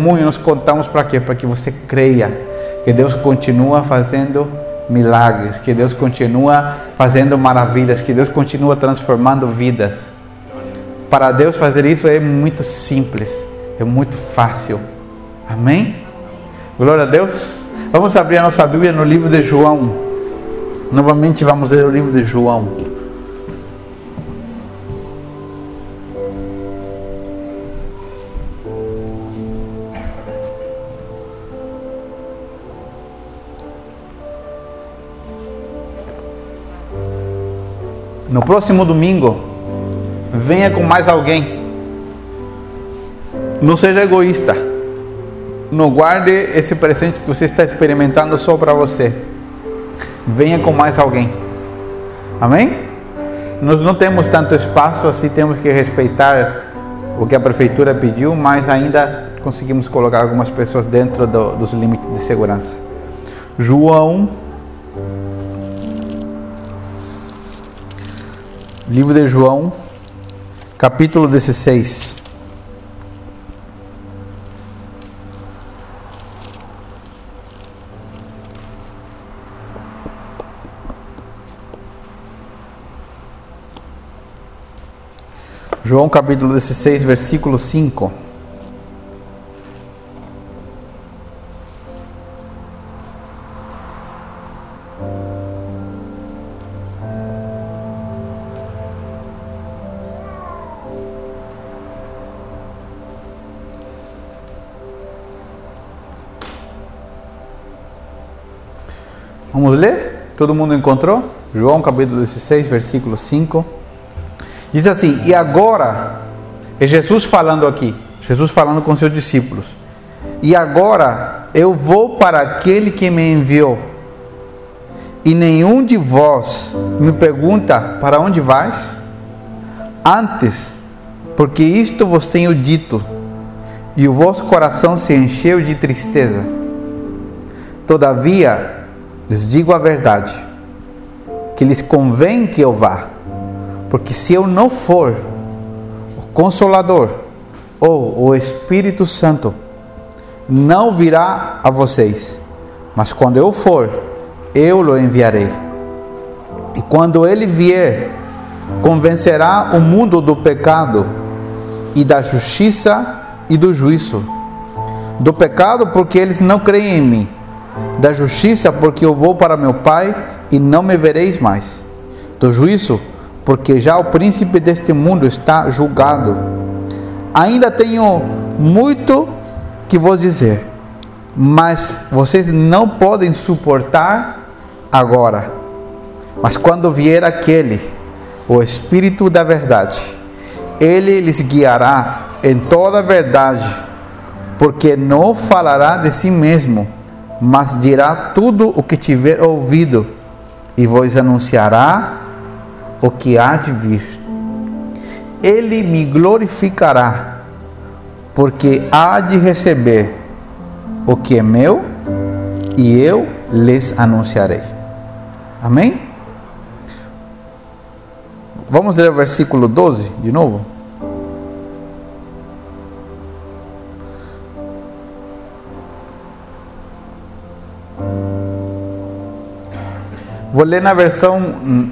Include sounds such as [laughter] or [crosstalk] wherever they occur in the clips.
testemunho nós contamos para quê? Para que você creia que Deus continua fazendo milagres, que Deus continua fazendo maravilhas, que Deus continua transformando vidas. Para Deus fazer isso é muito simples, é muito fácil. Amém? Glória a Deus. Vamos abrir a nossa Bíblia no livro de João. Novamente vamos ler o livro de João. No próximo domingo, venha com mais alguém. Não seja egoísta. Não guarde esse presente que você está experimentando só para você. Venha com mais alguém. Amém? Nós não temos tanto espaço assim, temos que respeitar o que a prefeitura pediu, mas ainda conseguimos colocar algumas pessoas dentro do, dos limites de segurança. João Livro de João, capítulo 16. João capítulo 16, versículo 5. Todo mundo encontrou? João capítulo 16, versículo 5. Diz assim: E agora, é Jesus falando aqui, Jesus falando com seus discípulos. E agora eu vou para aquele que me enviou. E nenhum de vós me pergunta: Para onde vais? Antes, porque isto vos tenho dito, e o vosso coração se encheu de tristeza. Todavia, lhes digo a verdade, que lhes convém que eu vá, porque se eu não for, o Consolador ou o Espírito Santo não virá a vocês, mas quando eu for, eu o enviarei. E quando ele vier, convencerá o mundo do pecado e da justiça e do juízo. Do pecado, porque eles não creem em mim da justiça, porque eu vou para meu Pai e não me vereis mais, do juízo, porque já o príncipe deste mundo está julgado. Ainda tenho muito que vos dizer, mas vocês não podem suportar agora. Mas quando vier aquele, o Espírito da Verdade, ele lhes guiará em toda a verdade, porque não falará de si mesmo mas dirá tudo o que tiver ouvido e vos anunciará o que há de vir. Ele me glorificará, porque há de receber o que é meu e eu lhes anunciarei. Amém? Vamos ler o versículo 12 de novo? Vou ler na versão,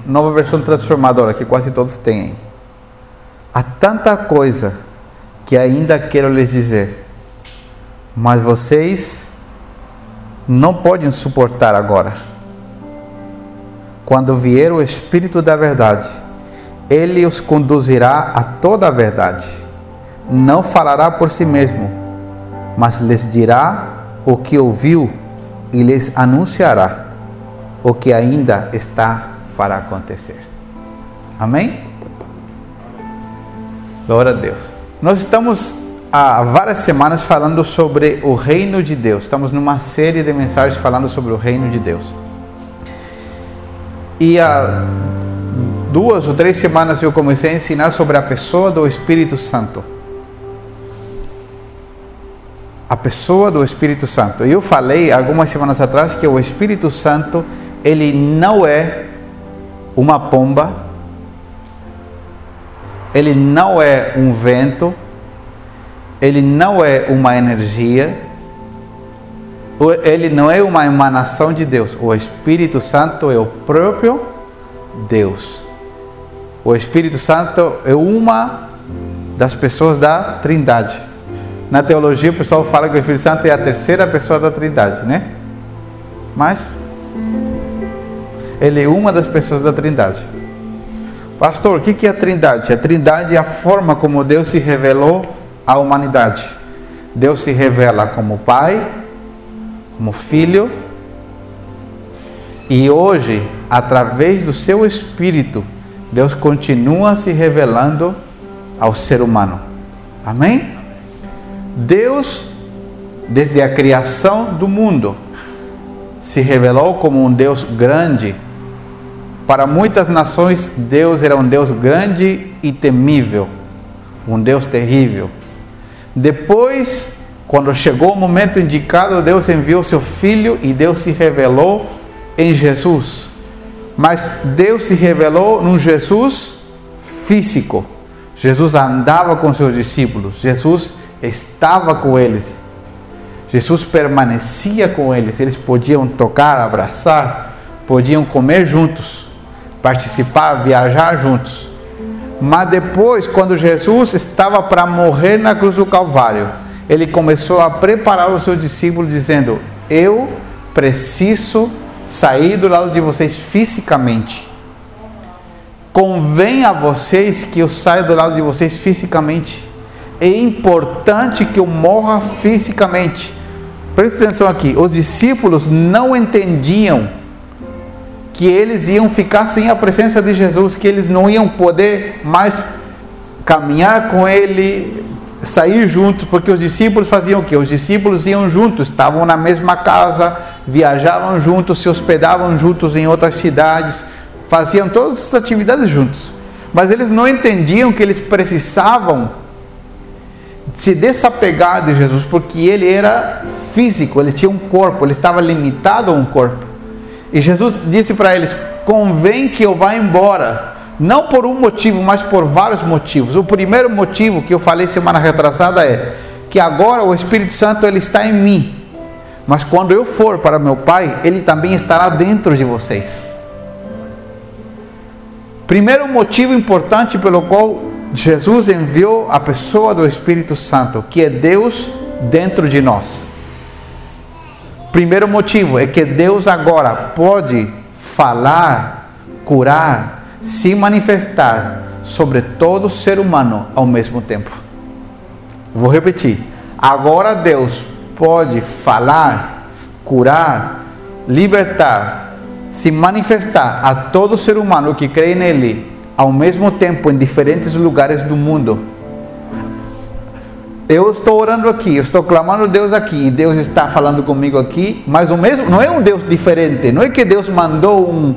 nova versão transformadora, que quase todos têm. Há tanta coisa que ainda quero lhes dizer, mas vocês não podem suportar agora. Quando vier o Espírito da Verdade, ele os conduzirá a toda a verdade. Não falará por si mesmo, mas lhes dirá o que ouviu e lhes anunciará o que ainda está para acontecer. Amém? Glória a Deus. Nós estamos há várias semanas falando sobre o reino de Deus. Estamos numa série de mensagens falando sobre o reino de Deus. E há duas ou três semanas eu comecei a ensinar sobre a pessoa do Espírito Santo. A pessoa do Espírito Santo. Eu falei algumas semanas atrás que o Espírito Santo ele não é uma pomba, ele não é um vento, ele não é uma energia, ele não é uma emanação de Deus. O Espírito Santo é o próprio Deus. O Espírito Santo é uma das pessoas da Trindade. Na teologia, o pessoal fala que o Espírito Santo é a terceira pessoa da Trindade, né? Mas ele é uma das pessoas da Trindade. Pastor, o que é a Trindade? A Trindade é a forma como Deus se revelou à humanidade. Deus se revela como Pai, como Filho, e hoje, através do seu Espírito, Deus continua se revelando ao ser humano. Amém? Deus, desde a criação do mundo, se revelou como um Deus grande para muitas nações, Deus era um Deus grande e temível, um Deus terrível. Depois, quando chegou o momento indicado, Deus enviou seu filho e Deus se revelou em Jesus. Mas Deus se revelou num Jesus físico. Jesus andava com seus discípulos, Jesus estava com eles, Jesus permanecia com eles, eles podiam tocar, abraçar, podiam comer juntos participar, viajar juntos. Mas depois, quando Jesus estava para morrer na cruz do Calvário, ele começou a preparar os seus discípulos, dizendo: Eu preciso sair do lado de vocês fisicamente. Convém a vocês que eu saia do lado de vocês fisicamente. É importante que eu morra fisicamente. Preste atenção aqui: os discípulos não entendiam que eles iam ficar sem a presença de Jesus, que eles não iam poder mais caminhar com ele, sair juntos, porque os discípulos faziam o que? Os discípulos iam juntos, estavam na mesma casa, viajavam juntos, se hospedavam juntos em outras cidades, faziam todas essas atividades juntos. Mas eles não entendiam que eles precisavam se desapegar de Jesus, porque ele era físico, ele tinha um corpo, ele estava limitado a um corpo. E Jesus disse para eles: convém que eu vá embora. Não por um motivo, mas por vários motivos. O primeiro motivo que eu falei semana retrasada é que agora o Espírito Santo ele está em mim. Mas quando eu for para meu Pai, ele também estará dentro de vocês. Primeiro motivo importante pelo qual Jesus enviou a pessoa do Espírito Santo, que é Deus dentro de nós. Primeiro motivo é que Deus agora pode falar, curar, se manifestar sobre todo ser humano ao mesmo tempo. Vou repetir. Agora Deus pode falar, curar, libertar, se manifestar a todo ser humano que crê nele ao mesmo tempo em diferentes lugares do mundo eu estou orando aqui, eu estou clamando a Deus aqui, Deus está falando comigo aqui, mas o mesmo, não é um Deus diferente, não é que Deus mandou um,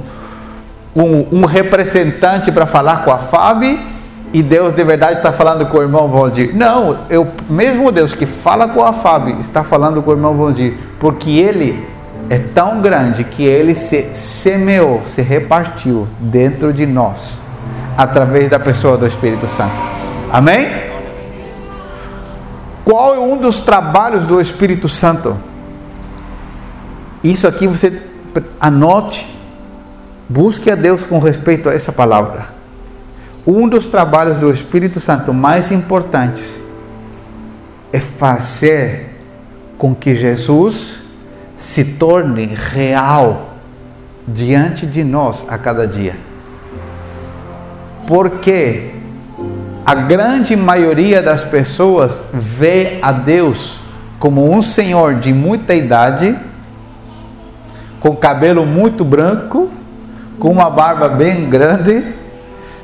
um, um representante para falar com a Fábio e Deus de verdade está falando com o irmão Valdir. Não, o mesmo Deus que fala com a Fábio está falando com o irmão Valdir, porque ele é tão grande que ele se semeou, se repartiu dentro de nós, através da pessoa do Espírito Santo. Amém? Qual é um dos trabalhos do Espírito Santo? Isso aqui você anote, busque a Deus com respeito a essa palavra. Um dos trabalhos do Espírito Santo mais importantes é fazer com que Jesus se torne real diante de nós a cada dia. Porque a grande maioria das pessoas vê a Deus como um senhor de muita idade, com cabelo muito branco, com uma barba bem grande,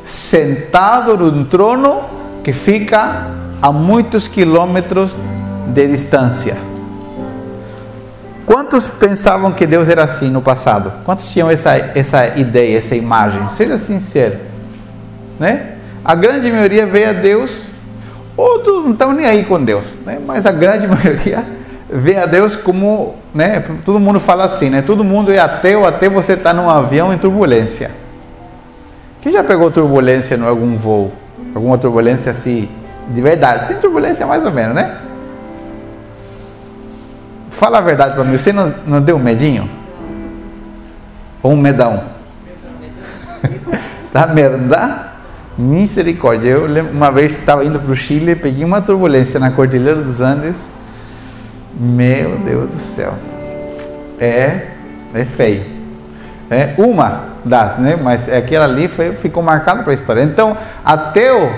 sentado num trono que fica a muitos quilômetros de distância. Quantos pensavam que Deus era assim no passado? Quantos tinham essa, essa ideia, essa imagem? Seja sincero, né? A grande maioria vê a Deus, outros não estão nem aí com Deus, né? mas a grande [laughs] maioria vê a Deus como, né? todo mundo fala assim, né? todo mundo é ateu até você estar tá num avião em turbulência. Quem já pegou turbulência em algum voo? Alguma turbulência assim De verdade. Tem turbulência mais ou menos, né? Fala a verdade para mim, você não, não deu um medinho? Ou um medão? [laughs] dá medo, não dá? Misericórdia. Eu lembro, uma vez estava indo para o Chile, peguei uma turbulência na Cordilheira dos Andes. Meu Deus do céu. É, é feio. É uma das, né? Mas aquela ali foi, ficou marcada para a história. Então, ateu,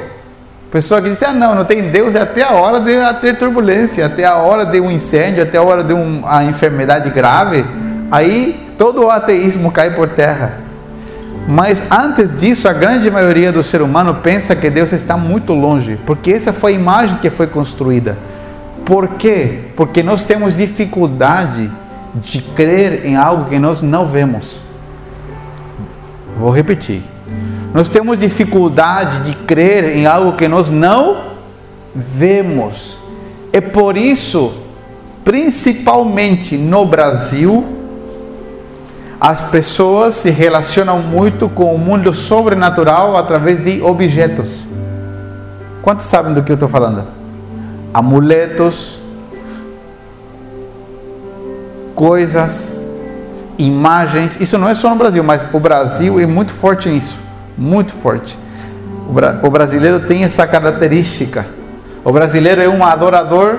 pessoa que diz, ah, não, não tem Deus, é até a hora de ter turbulência, até a hora de um incêndio, até a hora de uma enfermidade grave. Aí todo o ateísmo cai por terra. Mas antes disso, a grande maioria do ser humano pensa que Deus está muito longe, porque essa foi a imagem que foi construída. Por quê? Porque nós temos dificuldade de crer em algo que nós não vemos. Vou repetir. Nós temos dificuldade de crer em algo que nós não vemos. É por isso, principalmente no Brasil, as pessoas se relacionam muito com o mundo sobrenatural através de objetos. Quantos sabem do que eu estou falando? Amuletos, coisas, imagens. Isso não é só no Brasil, mas o Brasil é muito forte nisso muito forte. O brasileiro tem essa característica. O brasileiro é um adorador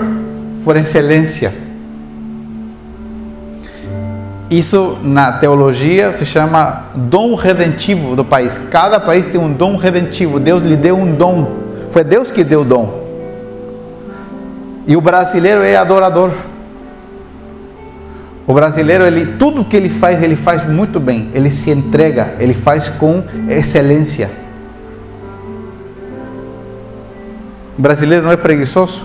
por excelência. Isso na teologia se chama dom redentivo do país. Cada país tem um dom redentivo. Deus lhe deu um dom. Foi Deus que deu o dom. E o brasileiro é adorador. O brasileiro, ele, tudo que ele faz, ele faz muito bem. Ele se entrega, ele faz com excelência. O brasileiro não é preguiçoso.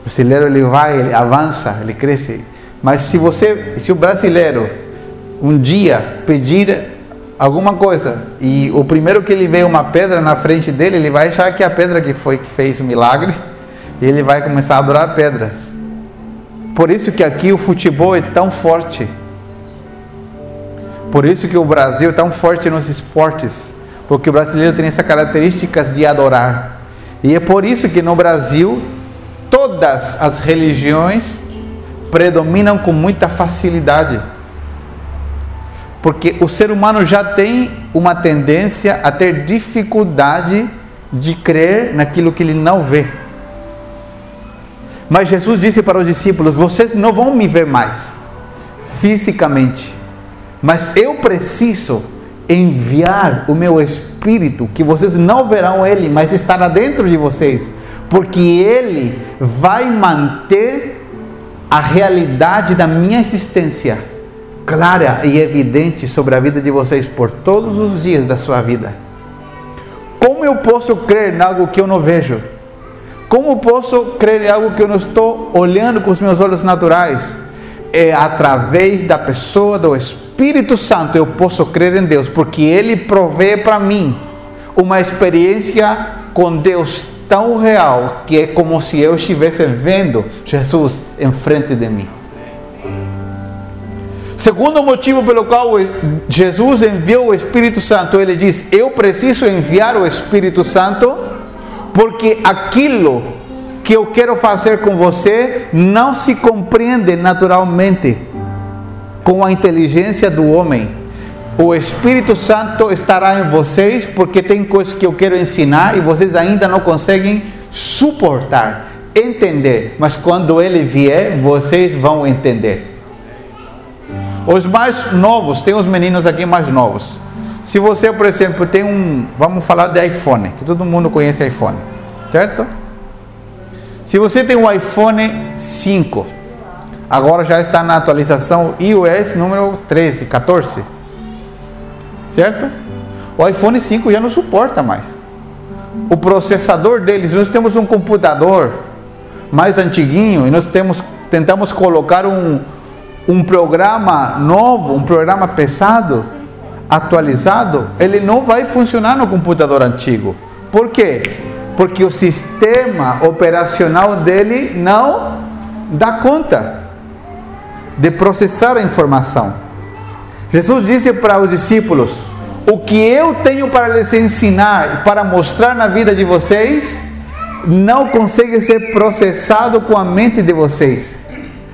O brasileiro ele vai, ele avança, ele cresce. Mas se você, se o brasileiro um dia pedir alguma coisa e o primeiro que ele vê uma pedra na frente dele, ele vai achar que é a pedra que foi que fez o milagre e ele vai começar a adorar a pedra. Por isso que aqui o futebol é tão forte. Por isso que o Brasil é tão forte nos esportes, porque o brasileiro tem essas características de adorar. E é por isso que no Brasil todas as religiões predominam com muita facilidade. Porque o ser humano já tem uma tendência a ter dificuldade de crer naquilo que ele não vê. Mas Jesus disse para os discípulos: Vocês não vão me ver mais fisicamente, mas eu preciso enviar o meu espírito, que vocês não verão ele, mas estará dentro de vocês, porque ele vai manter a realidade da minha existência clara e evidente sobre a vida de vocês por todos os dias da sua vida. Como eu posso crer em algo que eu não vejo? Como posso crer em algo que eu não estou olhando com os meus olhos naturais? É através da pessoa do Espírito Santo eu posso crer em Deus, porque Ele provê para mim uma experiência com Deus tão real que é como se eu estivesse vendo Jesus em frente de mim. Segundo motivo pelo qual Jesus enviou o Espírito Santo, ele diz: Eu preciso enviar o Espírito Santo, porque aquilo que eu quero fazer com você não se compreende naturalmente com a inteligência do homem o Espírito Santo estará em vocês, porque tem coisas que eu quero ensinar e vocês ainda não conseguem suportar, entender. Mas quando ele vier, vocês vão entender. Os mais novos, tem os meninos aqui mais novos. Se você, por exemplo, tem um, vamos falar de iPhone, que todo mundo conhece iPhone, certo? Se você tem um iPhone 5, agora já está na atualização iOS número 13, 14 certo? O iPhone 5 já não suporta mais. O processador deles, nós temos um computador mais antiguinho e nós temos, tentamos colocar um, um programa novo, um programa pesado, atualizado, ele não vai funcionar no computador antigo. Por quê? Porque o sistema operacional dele não dá conta de processar a informação. Jesus disse para os discípulos: O que eu tenho para lhes ensinar, para mostrar na vida de vocês, não consegue ser processado com a mente de vocês.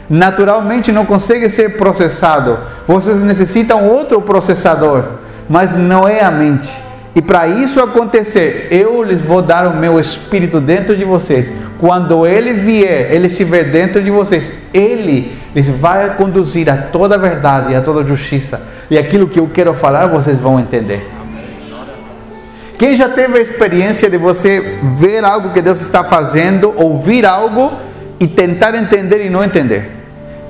Naturalmente não consegue ser processado. Vocês necessitam outro processador, mas não é a mente. E para isso acontecer, eu lhes vou dar o meu espírito dentro de vocês. Quando ele vier, ele estiver dentro de vocês, ele lhes vai conduzir a toda a verdade e a toda a justiça. E aquilo que eu quero falar, vocês vão entender. Quem já teve a experiência de você ver algo que Deus está fazendo, ouvir algo e tentar entender e não entender?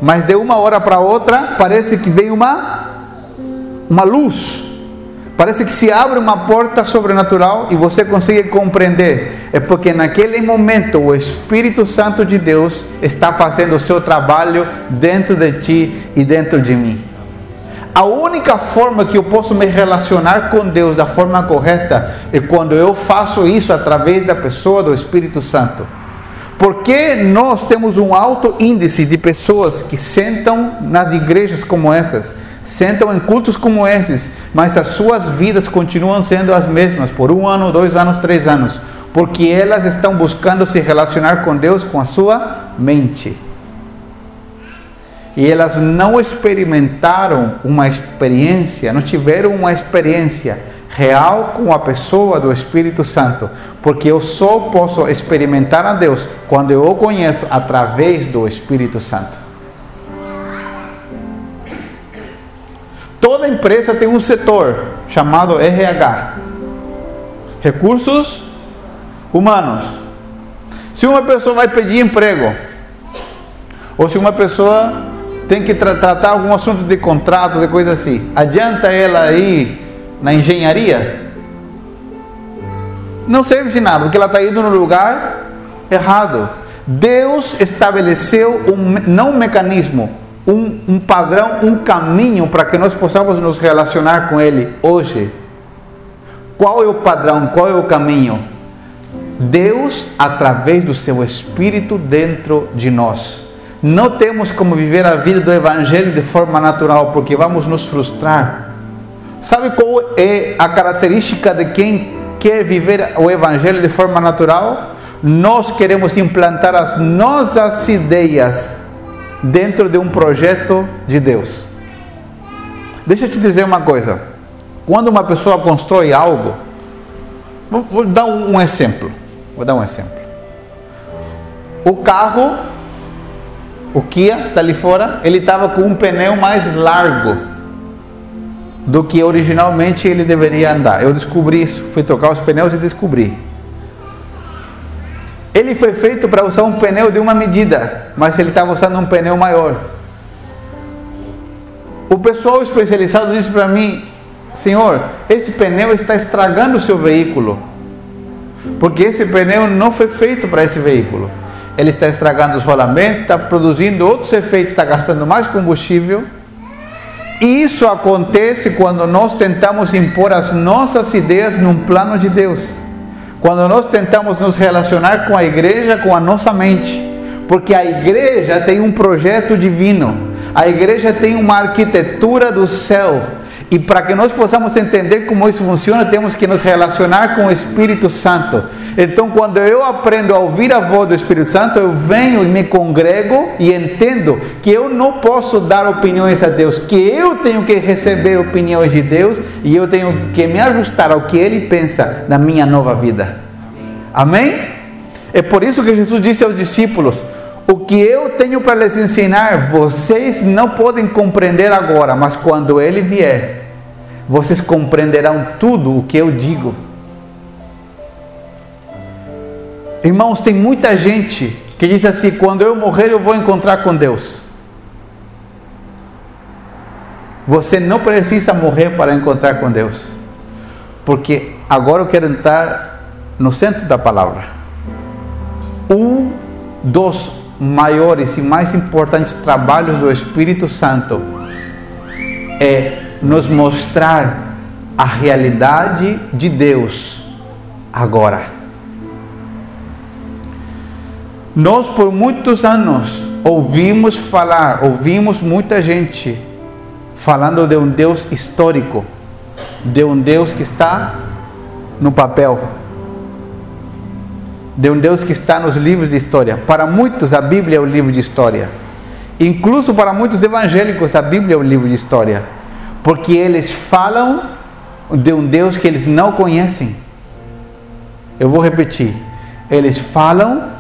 Mas de uma hora para outra, parece que vem uma uma luz Parece que se abre uma porta sobrenatural e você consegue compreender. É porque naquele momento o Espírito Santo de Deus está fazendo o seu trabalho dentro de ti e dentro de mim. A única forma que eu posso me relacionar com Deus da forma correta é quando eu faço isso através da pessoa do Espírito Santo. Porque nós temos um alto índice de pessoas que sentam nas igrejas como essas sentam em cultos como esses, mas as suas vidas continuam sendo as mesmas por um ano, dois anos, três anos, porque elas estão buscando se relacionar com Deus com a sua mente. E elas não experimentaram uma experiência, não tiveram uma experiência real com a pessoa do Espírito Santo, porque eu só posso experimentar a Deus quando eu o conheço através do Espírito Santo. Toda empresa tem um setor chamado RH Recursos Humanos. Se uma pessoa vai pedir emprego, ou se uma pessoa tem que tra tratar algum assunto de contrato, de coisa assim, adianta ela ir na engenharia? Não serve de nada, porque ela está indo no lugar errado. Deus estabeleceu um, não um mecanismo, um, um padrão, um caminho para que nós possamos nos relacionar com Ele hoje. Qual é o padrão? Qual é o caminho? Deus através do seu Espírito dentro de nós. Não temos como viver a vida do Evangelho de forma natural, porque vamos nos frustrar. Sabe qual é a característica de quem quer viver o Evangelho de forma natural? Nós queremos implantar as nossas ideias dentro de um projeto de Deus. Deixa eu te dizer uma coisa. Quando uma pessoa constrói algo, vou, vou dar um, exemplo. Vou dar um exemplo. O carro, o Kia, está ali fora, ele estava com um pneu mais largo do que originalmente ele deveria andar. Eu descobri isso, fui trocar os pneus e descobri. Ele foi feito para usar um pneu de uma medida, mas ele estava usando um pneu maior. O pessoal especializado disse para mim: Senhor, esse pneu está estragando o seu veículo, porque esse pneu não foi feito para esse veículo. Ele está estragando os rolamentos, está produzindo outros efeitos, está gastando mais combustível. E isso acontece quando nós tentamos impor as nossas ideias num plano de Deus. Quando nós tentamos nos relacionar com a igreja com a nossa mente, porque a igreja tem um projeto divino, a igreja tem uma arquitetura do céu, e para que nós possamos entender como isso funciona, temos que nos relacionar com o Espírito Santo. Então, quando eu aprendo a ouvir a voz do Espírito Santo, eu venho e me congrego e entendo que eu não posso dar opiniões a Deus, que eu tenho que receber opiniões de Deus e eu tenho que me ajustar ao que Ele pensa na minha nova vida. Amém? É por isso que Jesus disse aos discípulos: O que eu tenho para lhes ensinar, vocês não podem compreender agora, mas quando Ele vier, vocês compreenderão tudo o que eu digo. Irmãos, tem muita gente que diz assim: quando eu morrer, eu vou encontrar com Deus. Você não precisa morrer para encontrar com Deus, porque agora eu quero entrar no centro da palavra. Um dos maiores e mais importantes trabalhos do Espírito Santo é nos mostrar a realidade de Deus agora. Nós por muitos anos ouvimos falar, ouvimos muita gente falando de um Deus histórico, de um Deus que está no papel. de um Deus que está nos livros de história. Para muitos, a Bíblia é o livro de história. Incluso para muitos evangélicos, a Bíblia é o livro de história. Porque eles falam de um Deus que eles não conhecem. Eu vou repetir. Eles falam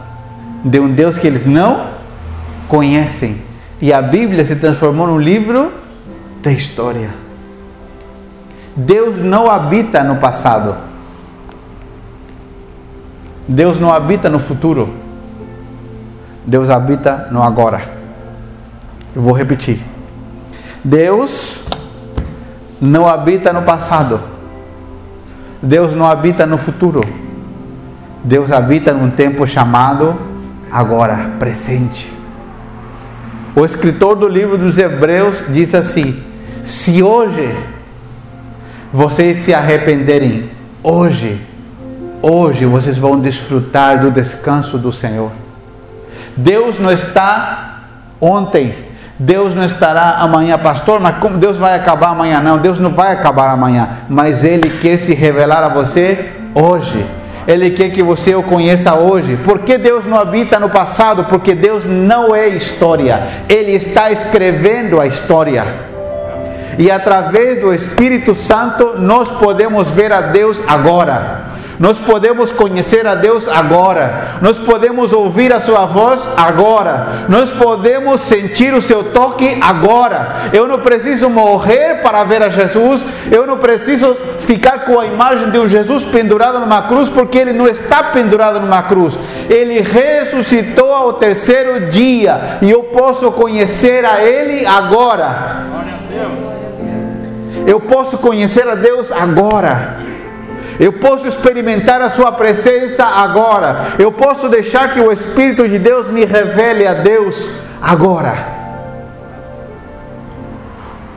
de um Deus que eles não conhecem. E a Bíblia se transformou num livro da história. Deus não habita no passado. Deus não habita no futuro. Deus habita no agora. Eu vou repetir. Deus não habita no passado. Deus não habita no futuro. Deus habita num tempo chamado agora, presente. O escritor do livro dos Hebreus diz assim: se hoje vocês se arrependerem, hoje, hoje vocês vão desfrutar do descanso do Senhor. Deus não está ontem, Deus não estará amanhã, pastor, mas como Deus vai acabar amanhã? Não, Deus não vai acabar amanhã, mas Ele quer se revelar a você hoje. Ele quer que você o conheça hoje. Por que Deus não habita no passado? Porque Deus não é história. Ele está escrevendo a história. E através do Espírito Santo nós podemos ver a Deus agora. Nós podemos conhecer a Deus agora. Nós podemos ouvir a sua voz agora. Nós podemos sentir o seu toque agora. Eu não preciso morrer para ver a Jesus. Eu não preciso ficar com a imagem de um Jesus pendurado numa cruz, porque ele não está pendurado numa cruz. Ele ressuscitou ao terceiro dia e eu posso conhecer a ele agora. Eu posso conhecer a Deus agora. Eu posso experimentar a Sua presença agora. Eu posso deixar que o Espírito de Deus me revele a Deus agora.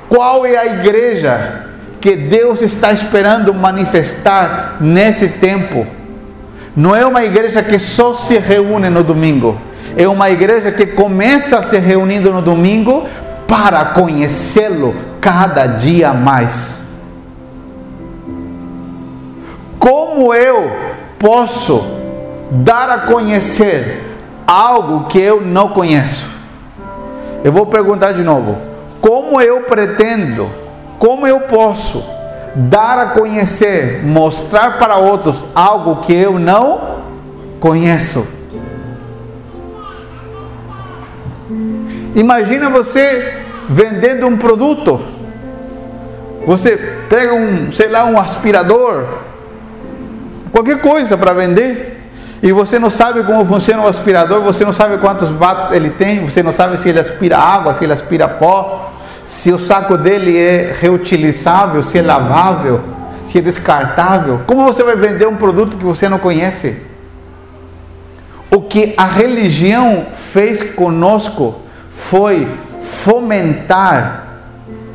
Qual é a igreja que Deus está esperando manifestar nesse tempo? Não é uma igreja que só se reúne no domingo. É uma igreja que começa se reunindo no domingo para conhecê-lo cada dia mais. Como eu posso dar a conhecer algo que eu não conheço? Eu vou perguntar de novo. Como eu pretendo, como eu posso dar a conhecer, mostrar para outros algo que eu não conheço? Imagina você vendendo um produto. Você pega um, sei lá, um aspirador, qualquer coisa para vender, e você não sabe como funciona o aspirador, você não sabe quantos watts ele tem, você não sabe se ele aspira água, se ele aspira pó, se o saco dele é reutilizável, se é lavável, se é descartável. Como você vai vender um produto que você não conhece? O que a religião fez conosco foi fomentar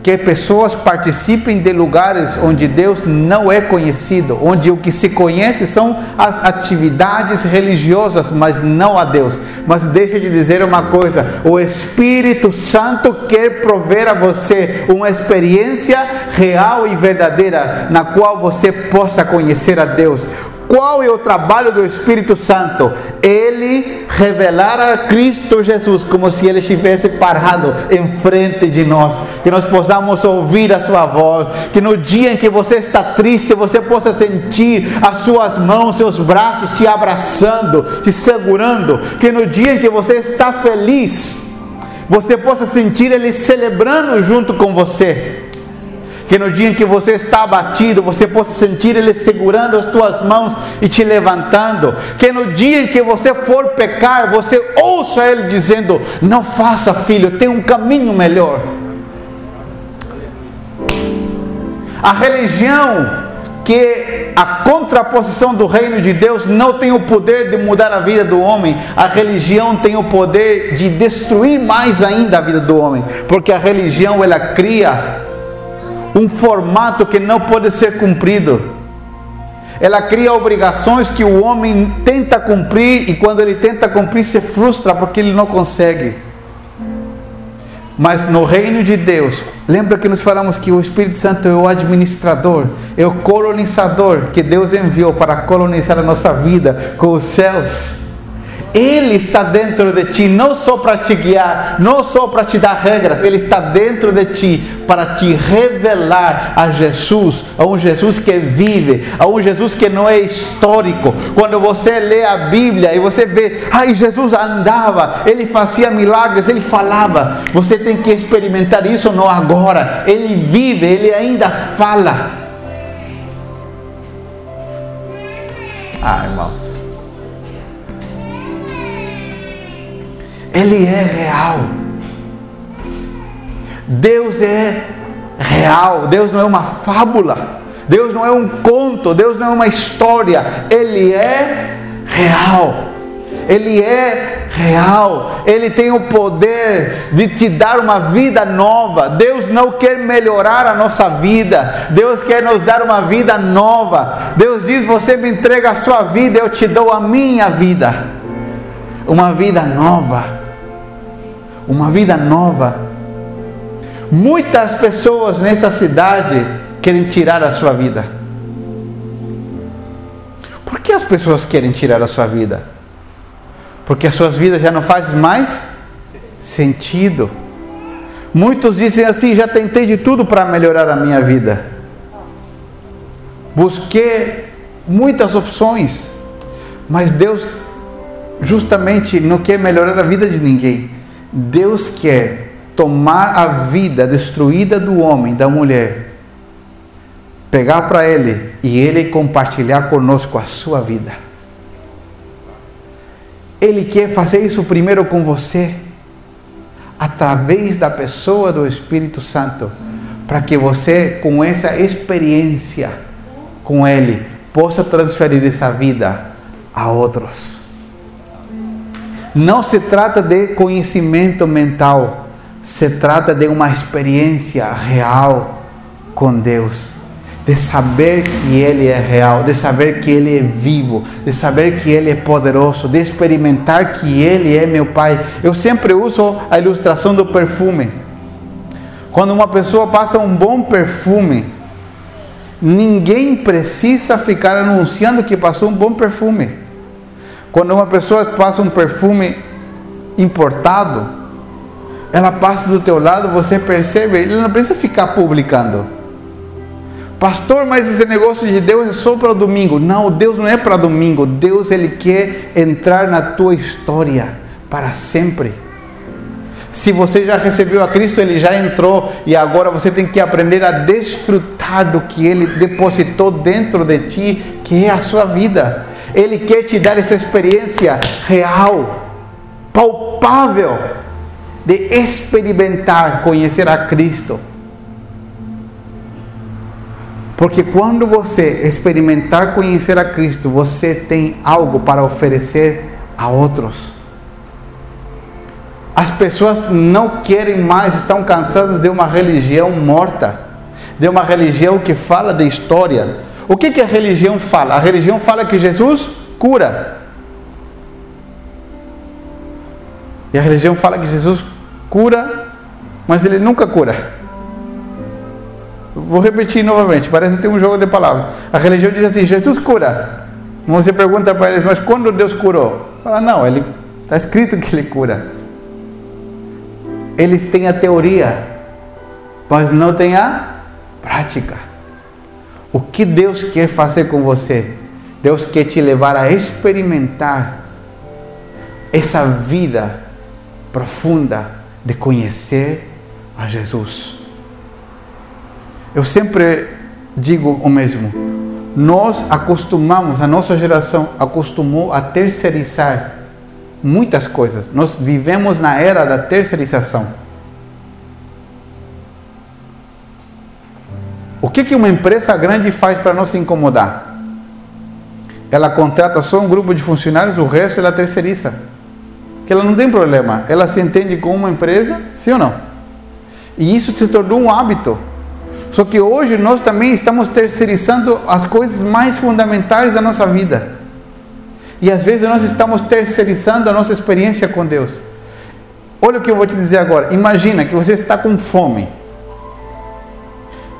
que pessoas participem de lugares onde Deus não é conhecido, onde o que se conhece são as atividades religiosas, mas não a Deus. Mas deixa de dizer uma coisa: o Espírito Santo quer prover a você uma experiência real e verdadeira na qual você possa conhecer a Deus. Qual é o trabalho do Espírito Santo? Ele revelar a Cristo Jesus como se ele estivesse parado em frente de nós, que nós possamos ouvir a sua voz, que no dia em que você está triste, você possa sentir as suas mãos, seus braços te abraçando, te segurando, que no dia em que você está feliz, você possa sentir ele celebrando junto com você que no dia em que você está abatido, você possa sentir Ele segurando as tuas mãos e te levantando. Que no dia em que você for pecar, você ouça Ele dizendo: Não faça, filho, tem um caminho melhor. A religião que a contraposição do reino de Deus não tem o poder de mudar a vida do homem, a religião tem o poder de destruir mais ainda a vida do homem, porque a religião ela cria um formato que não pode ser cumprido. Ela cria obrigações que o homem tenta cumprir e quando ele tenta cumprir se frustra porque ele não consegue. Mas no reino de Deus, lembra que nós falamos que o Espírito Santo é o administrador, é o colonizador que Deus enviou para colonizar a nossa vida com os céus. Ele está dentro de ti, não só para te guiar, não só para te dar regras, Ele está dentro de ti para te revelar a Jesus, a um Jesus que vive, a um Jesus que não é histórico. Quando você lê a Bíblia e você vê, ai, Jesus andava, ele fazia milagres, ele falava, você tem que experimentar isso não agora. Ele vive, ele ainda fala. Ah, irmãos. Ele é real. Deus é real. Deus não é uma fábula. Deus não é um conto. Deus não é uma história. Ele é real. Ele é real. Ele tem o poder de te dar uma vida nova. Deus não quer melhorar a nossa vida. Deus quer nos dar uma vida nova. Deus diz: Você me entrega a sua vida, eu te dou a minha vida. Uma vida nova uma vida nova. Muitas pessoas nessa cidade querem tirar a sua vida. Por que as pessoas querem tirar a sua vida? Porque as suas vidas já não fazem mais sentido. Muitos dizem assim: já tentei de tudo para melhorar a minha vida. Busquei muitas opções, mas Deus justamente não quer melhorar a vida de ninguém. Deus quer tomar a vida destruída do homem, da mulher, pegar para Ele e Ele compartilhar conosco a sua vida. Ele quer fazer isso primeiro com você, através da pessoa do Espírito Santo, para que você, com essa experiência com Ele, possa transferir essa vida a outros. Não se trata de conhecimento mental, se trata de uma experiência real com Deus, de saber que Ele é real, de saber que Ele é vivo, de saber que Ele é poderoso, de experimentar que Ele é meu Pai. Eu sempre uso a ilustração do perfume. Quando uma pessoa passa um bom perfume, ninguém precisa ficar anunciando que passou um bom perfume. Quando uma pessoa passa um perfume importado, ela passa do teu lado, você percebe, ele não precisa ficar publicando. Pastor, mas esse negócio de Deus é só para domingo. Não, Deus não é para domingo. Deus ele quer entrar na tua história para sempre. Se você já recebeu a Cristo, ele já entrou e agora você tem que aprender a desfrutar do que ele depositou dentro de ti, que é a sua vida. Ele quer te dar essa experiência real, palpável, de experimentar, conhecer a Cristo. Porque quando você experimentar conhecer a Cristo, você tem algo para oferecer a outros. As pessoas não querem mais, estão cansadas de uma religião morta, de uma religião que fala de história, o que, que a religião fala? A religião fala que Jesus cura. E a religião fala que Jesus cura, mas ele nunca cura. Vou repetir novamente, parece que tem um jogo de palavras. A religião diz assim: Jesus cura. Você pergunta para eles, mas quando Deus curou? Fala, não, ele está escrito que ele cura. Eles têm a teoria, mas não têm a prática. O que Deus quer fazer com você? Deus quer te levar a experimentar essa vida profunda de conhecer a Jesus. Eu sempre digo o mesmo. Nós acostumamos, a nossa geração acostumou a terceirizar muitas coisas. Nós vivemos na era da terceirização. O que, que uma empresa grande faz para não se incomodar? Ela contrata só um grupo de funcionários, o resto ela terceiriza. Que ela não tem problema. Ela se entende com uma empresa, sim ou não? E isso se tornou um hábito. Só que hoje nós também estamos terceirizando as coisas mais fundamentais da nossa vida. E às vezes nós estamos terceirizando a nossa experiência com Deus. Olha o que eu vou te dizer agora. Imagina que você está com fome.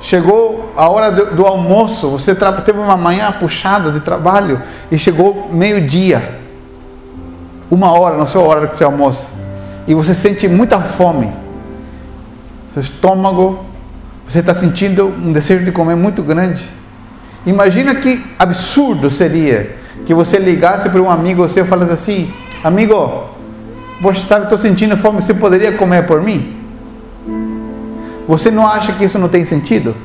Chegou a hora do, do almoço, você teve uma manhã puxada de trabalho e chegou meio-dia, uma hora, não sei a hora que você almoça, e você sente muita fome. Seu estômago, você está sentindo um desejo de comer muito grande. Imagina que absurdo seria que você ligasse para um amigo você e falasse assim: Amigo, você sabe, estou sentindo fome, você poderia comer por mim? Você não acha que isso não tem sentido?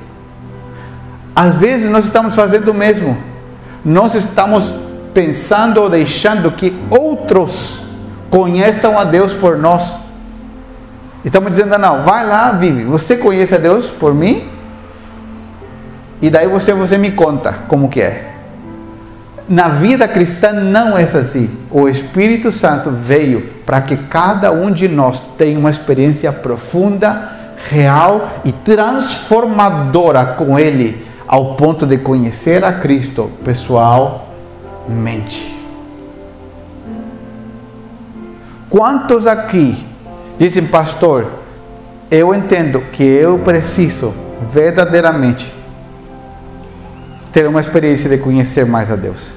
Às vezes nós estamos fazendo o mesmo. Nós estamos pensando ou deixando que outros conheçam a Deus por nós. Estamos dizendo, não, vai lá, vive. Você conhece a Deus por mim? E daí você, você me conta como que é. Na vida cristã não é assim. O Espírito Santo veio para que cada um de nós tenha uma experiência profunda real e transformadora com Ele, ao ponto de conhecer a Cristo pessoalmente. Quantos aqui dizem, pastor, eu entendo que eu preciso verdadeiramente ter uma experiência de conhecer mais a Deus?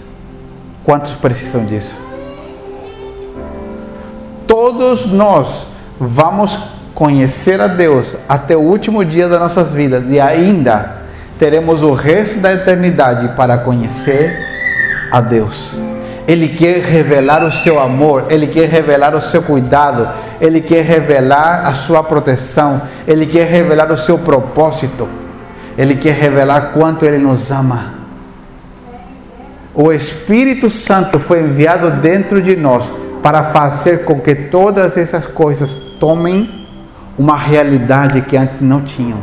Quantos precisam disso? Todos nós vamos conhecer a Deus até o último dia das nossas vidas e ainda teremos o resto da eternidade para conhecer a Deus. Ele quer revelar o seu amor, ele quer revelar o seu cuidado, ele quer revelar a sua proteção, ele quer revelar o seu propósito, ele quer revelar quanto ele nos ama. O Espírito Santo foi enviado dentro de nós para fazer com que todas essas coisas tomem uma realidade que antes não tinham,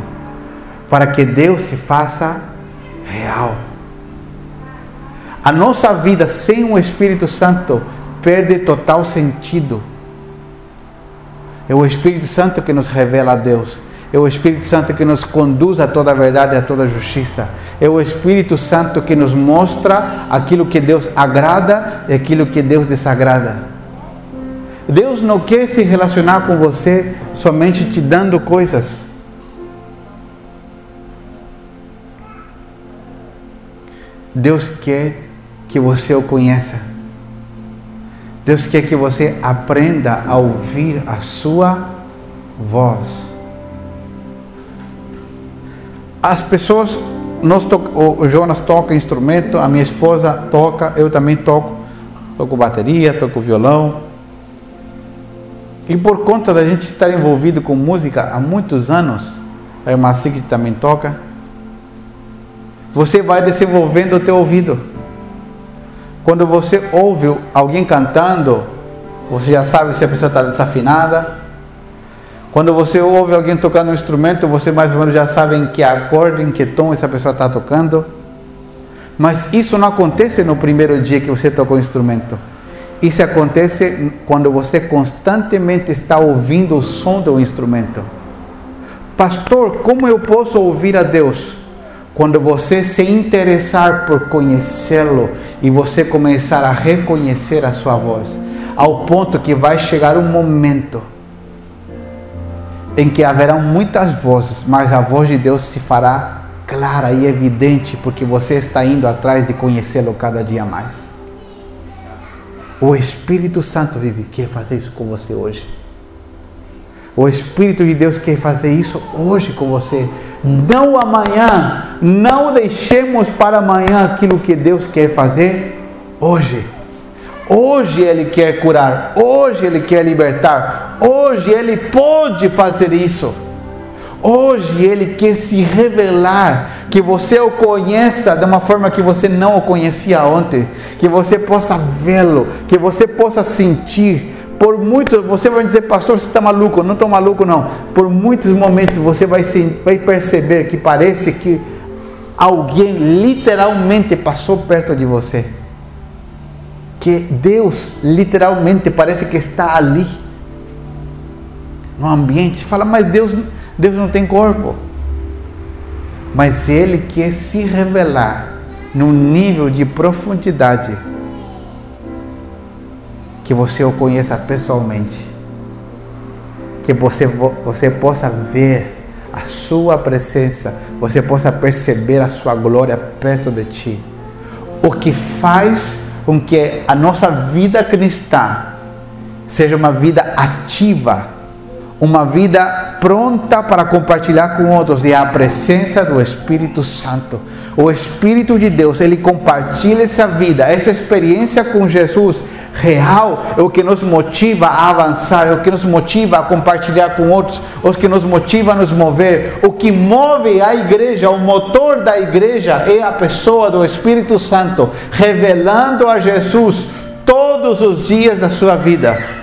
para que Deus se faça real. A nossa vida sem o Espírito Santo perde total sentido. É o Espírito Santo que nos revela a Deus. É o Espírito Santo que nos conduz a toda a verdade a toda a justiça. É o Espírito Santo que nos mostra aquilo que Deus agrada e aquilo que Deus desagrada. Deus não quer se relacionar com você somente te dando coisas. Deus quer que você o conheça. Deus quer que você aprenda a ouvir a sua voz. As pessoas, nós to, o Jonas toca instrumento, a minha esposa toca, eu também toco, toco bateria, toco violão. E por conta da gente estar envolvido com música há muitos anos, a irmã Sigrid também toca, você vai desenvolvendo o teu ouvido. Quando você ouve alguém cantando, você já sabe se a pessoa está desafinada. Quando você ouve alguém tocando um instrumento, você mais ou menos já sabe em que acorde, em que tom essa pessoa está tocando. Mas isso não acontece no primeiro dia que você tocou o instrumento. Isso acontece quando você constantemente está ouvindo o som do instrumento. Pastor, como eu posso ouvir a Deus? Quando você se interessar por conhecê-lo e você começar a reconhecer a sua voz, ao ponto que vai chegar um momento em que haverão muitas vozes, mas a voz de Deus se fará clara e evidente, porque você está indo atrás de conhecê-lo cada dia mais. O Espírito Santo vive, quer fazer isso com você hoje. O Espírito de Deus quer fazer isso hoje com você. Não amanhã. Não deixemos para amanhã aquilo que Deus quer fazer hoje. Hoje Ele quer curar. Hoje Ele quer libertar. Hoje Ele pode fazer isso. Hoje Ele quer se revelar, que você o conheça de uma forma que você não o conhecia ontem, que você possa vê-lo, que você possa sentir. Por muitos, você vai dizer, pastor, você está maluco? Não estou maluco, não. Por muitos momentos você vai, vai perceber que parece que alguém literalmente passou perto de você. Que Deus literalmente parece que está ali no ambiente. Fala, mas Deus Deus não tem corpo. Mas Ele quer se revelar num nível de profundidade que você o conheça pessoalmente. que você, você possa ver a sua presença, você possa perceber a sua glória perto de ti. O que faz com que a nossa vida cristã seja uma vida ativa, uma vida pronta para compartilhar com outros e a presença do Espírito Santo. O Espírito de Deus, ele compartilha essa vida, essa experiência com Jesus real, é o que nos motiva a avançar, é o que nos motiva a compartilhar com outros, é o que nos motiva a nos mover. O que move a igreja, o motor da igreja é a pessoa do Espírito Santo, revelando a Jesus todos os dias da sua vida.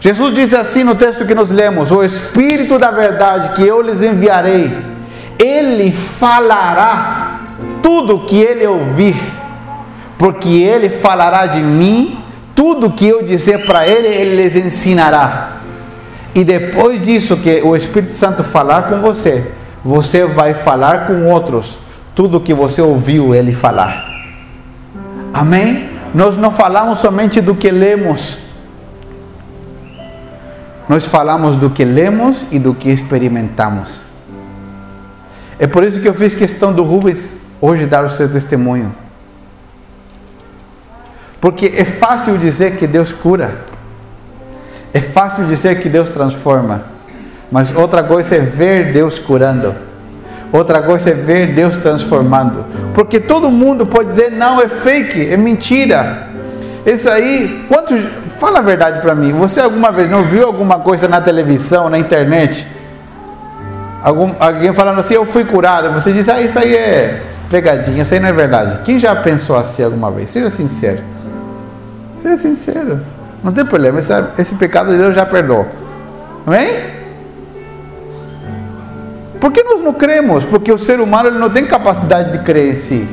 Jesus diz assim no texto que nós lemos: O Espírito da verdade que eu lhes enviarei, ele falará tudo que ele ouvir, porque ele falará de mim, tudo que eu dizer para ele, ele lhes ensinará. E depois disso que o Espírito Santo falar com você, você vai falar com outros tudo que você ouviu ele falar. Amém? Nós não falamos somente do que lemos. Nós falamos do que lemos e do que experimentamos. É por isso que eu fiz questão do Rubens hoje dar o seu testemunho. Porque é fácil dizer que Deus cura, é fácil dizer que Deus transforma, mas outra coisa é ver Deus curando, outra coisa é ver Deus transformando. Porque todo mundo pode dizer: não, é fake, é mentira. Isso aí, quantos, fala a verdade para mim, você alguma vez não viu alguma coisa na televisão, na internet? Algum, alguém falando assim, eu fui curado, você diz, ah, isso aí é pegadinha, isso aí não é verdade. Quem já pensou assim alguma vez? Seja sincero. Seja sincero. Não tem problema, esse, esse pecado Deus já perdoou. Amém? Por que nós não cremos? Porque o ser humano ele não tem capacidade de crer em si.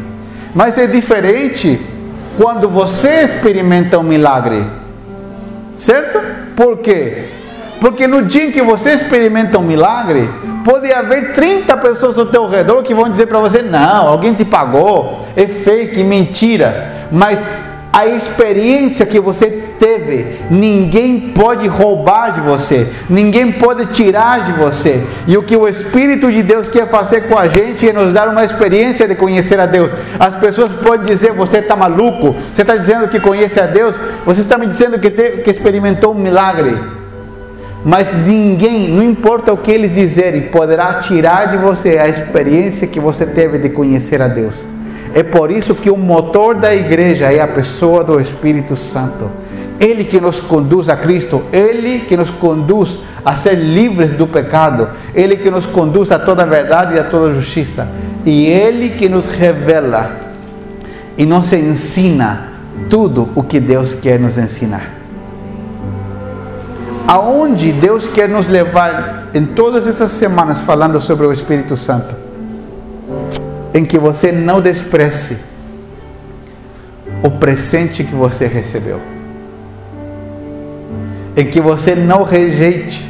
Mas é diferente quando você experimenta um milagre. Certo? Por quê? Porque no dia em que você experimenta um milagre, pode haver 30 pessoas ao teu redor que vão dizer para você: não, alguém te pagou, é fake, mentira. Mas a experiência que você teve, ninguém pode roubar de você, ninguém pode tirar de você. E o que o Espírito de Deus quer fazer com a gente é nos dar uma experiência de conhecer a Deus. As pessoas podem dizer: você está maluco, você está dizendo que conhece a Deus, você está me dizendo que, te, que experimentou um milagre mas ninguém, não importa o que eles dizerem, poderá tirar de você a experiência que você teve de conhecer a Deus. É por isso que o motor da igreja é a pessoa do Espírito Santo. Ele que nos conduz a Cristo, Ele que nos conduz a ser livres do pecado, Ele que nos conduz a toda a verdade e a toda a justiça, e Ele que nos revela e nos ensina tudo o que Deus quer nos ensinar aonde Deus quer nos levar em todas essas semanas falando sobre o Espírito Santo. Em que você não despreze o presente que você recebeu. Em que você não rejeite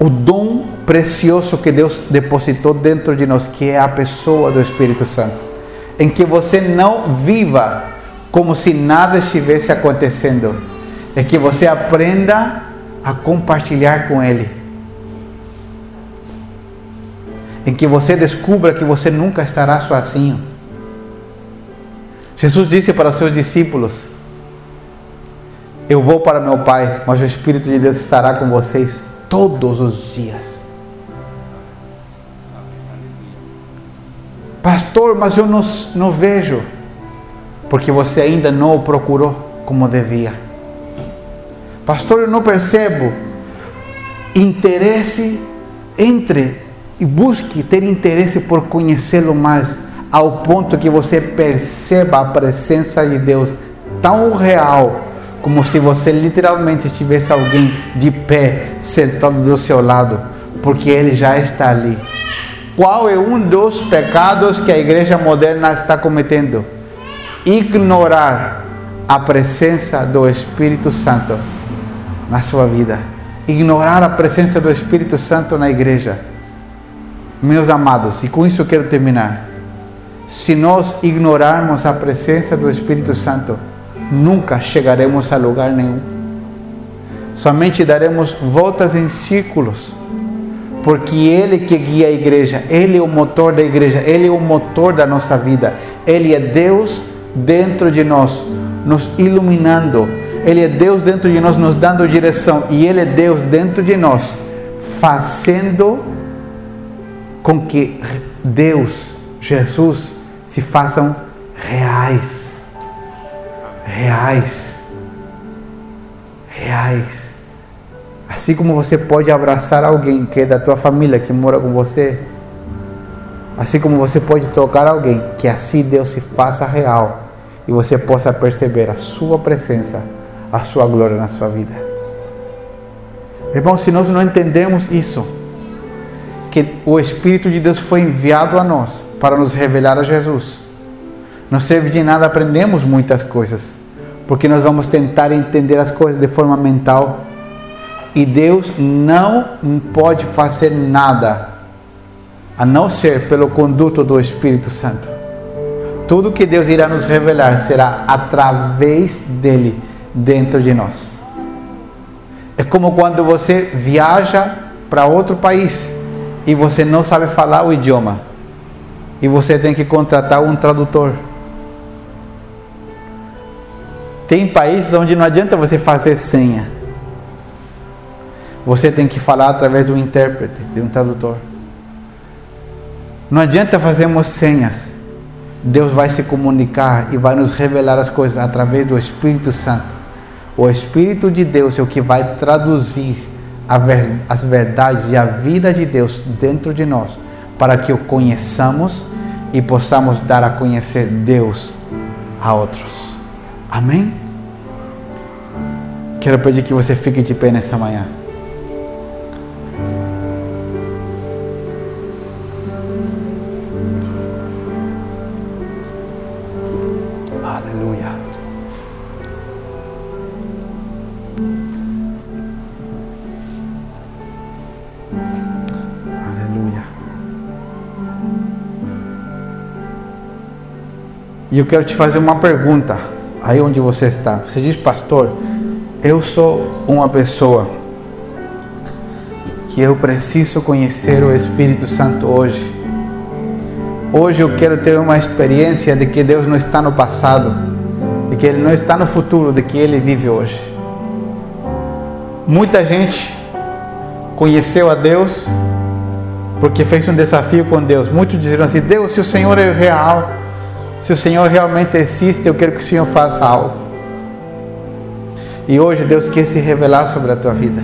o dom precioso que Deus depositou dentro de nós, que é a pessoa do Espírito Santo. Em que você não viva como se nada estivesse acontecendo é que você aprenda a compartilhar com Ele. Em que você descubra que você nunca estará sozinho. Jesus disse para os seus discípulos: Eu vou para meu Pai, mas o Espírito de Deus estará com vocês todos os dias. Pastor, mas eu não, não vejo, porque você ainda não o procurou como devia. Pastor, eu não percebo. Interesse, entre e busque ter interesse por conhecê-lo mais, ao ponto que você perceba a presença de Deus tão real, como se você literalmente tivesse alguém de pé sentado do seu lado, porque ele já está ali. Qual é um dos pecados que a igreja moderna está cometendo? Ignorar a presença do Espírito Santo na sua vida. Ignorar a presença do Espírito Santo na igreja. Meus amados, e com isso eu quero terminar. Se nós ignorarmos a presença do Espírito Santo, nunca chegaremos a lugar nenhum. somente daremos voltas em círculos, porque Ele que guia a igreja, Ele é o motor da igreja, Ele é o motor da nossa vida, Ele é Deus dentro de nós, nos iluminando, Ele é Deus dentro de nós, nos dando direção, e Ele é Deus dentro de nós, fazendo com que Deus, Jesus, se façam reais. Reais. Reais. Assim como você pode abraçar alguém que é da tua família, que mora com você, assim como você pode tocar alguém, que assim Deus se faça real e você possa perceber a sua presença, a sua glória na sua vida. Irmão, se nós não entendemos isso, que o Espírito de Deus foi enviado a nós para nos revelar a Jesus, não serve de nada aprendemos muitas coisas, porque nós vamos tentar entender as coisas de forma mental e Deus não pode fazer nada a não ser pelo conduto do Espírito Santo. Tudo que Deus irá nos revelar será através dele dentro de nós. É como quando você viaja para outro país e você não sabe falar o idioma e você tem que contratar um tradutor. Tem países onde não adianta você fazer senhas. Você tem que falar através do intérprete, de um tradutor. Não adianta fazermos senhas. Deus vai se comunicar e vai nos revelar as coisas através do Espírito Santo. O Espírito de Deus é o que vai traduzir as verdades e a vida de Deus dentro de nós, para que o conheçamos e possamos dar a conhecer Deus a outros. Amém? Quero pedir que você fique de pé nessa manhã. Eu quero te fazer uma pergunta, aí onde você está. Você diz, pastor, eu sou uma pessoa que eu preciso conhecer o Espírito Santo hoje. Hoje eu quero ter uma experiência de que Deus não está no passado, de que Ele não está no futuro, de que Ele vive hoje. Muita gente conheceu a Deus porque fez um desafio com Deus. Muitos disseram assim: Deus, se o Senhor é real, se o Senhor realmente existe, eu quero que o Senhor faça algo. E hoje Deus quer se revelar sobre a tua vida.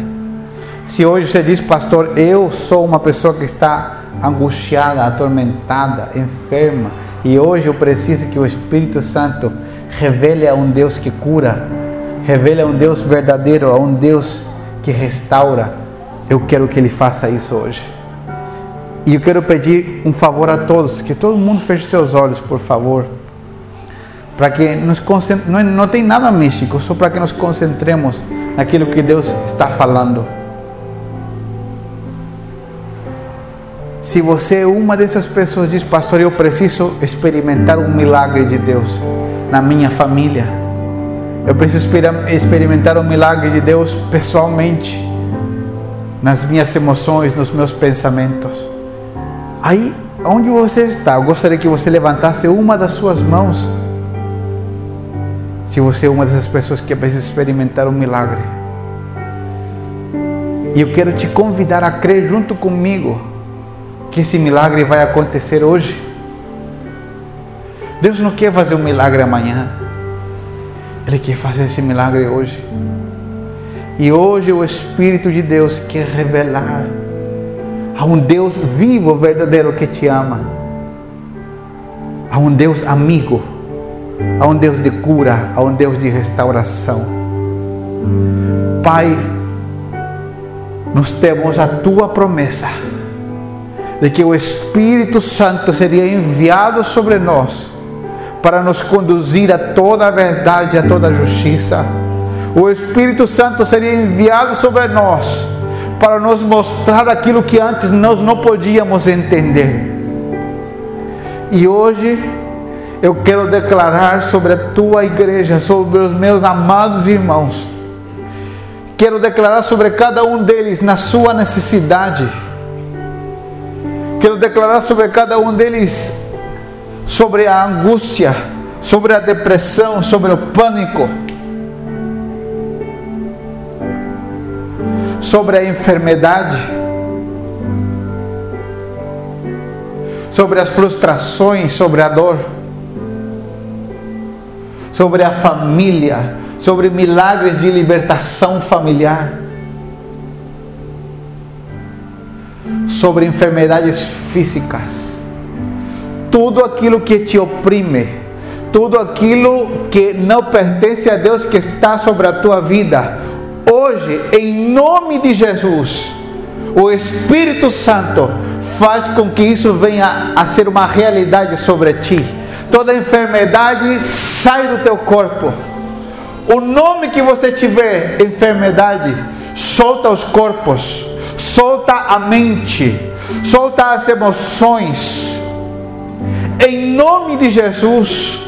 Se hoje você diz, pastor, eu sou uma pessoa que está angustiada, atormentada, enferma, e hoje eu preciso que o Espírito Santo revele a um Deus que cura, revele a um Deus verdadeiro, a um Deus que restaura. Eu quero que Ele faça isso hoje. E eu quero pedir um favor a todos, que todo mundo feche seus olhos, por favor para que nos não, não tem nada místico, só para que nos concentremos naquilo que Deus está falando. Se você é uma dessas pessoas diz, pastor, eu preciso experimentar um milagre de Deus na minha família. Eu preciso experimentar um milagre de Deus pessoalmente, nas minhas emoções, nos meus pensamentos. Aí, onde você está, eu gostaria que você levantasse uma das suas mãos se você é uma dessas pessoas que precisa experimentar um milagre. E eu quero te convidar a crer junto comigo que esse milagre vai acontecer hoje. Deus não quer fazer um milagre amanhã. Ele quer fazer esse milagre hoje. E hoje o Espírito de Deus quer revelar a um Deus vivo, verdadeiro que te ama, a um Deus amigo a um Deus de cura, a um Deus de restauração. Pai, nós temos a tua promessa de que o Espírito Santo seria enviado sobre nós para nos conduzir a toda a verdade, a toda a justiça. O Espírito Santo seria enviado sobre nós para nos mostrar aquilo que antes nós não podíamos entender. E hoje eu quero declarar sobre a tua igreja, sobre os meus amados irmãos, Quero declarar sobre cada um deles na sua necessidade. Quero declarar sobre cada um deles sobre a angústia, sobre a depressão, sobre o pânico, sobre a enfermidade, sobre as frustrações, sobre a dor, sobre a família, sobre milagres de libertação familiar, sobre enfermidades físicas, tudo aquilo que te oprime, tudo aquilo que não pertence a Deus que está sobre a tua vida. Hoje, em nome de Jesus, o Espírito Santo faz com que isso venha a ser uma realidade sobre ti. Toda enfermidade sai do teu corpo o nome que você tiver, enfermidade, solta os corpos, solta a mente, solta as emoções. Em nome de Jesus,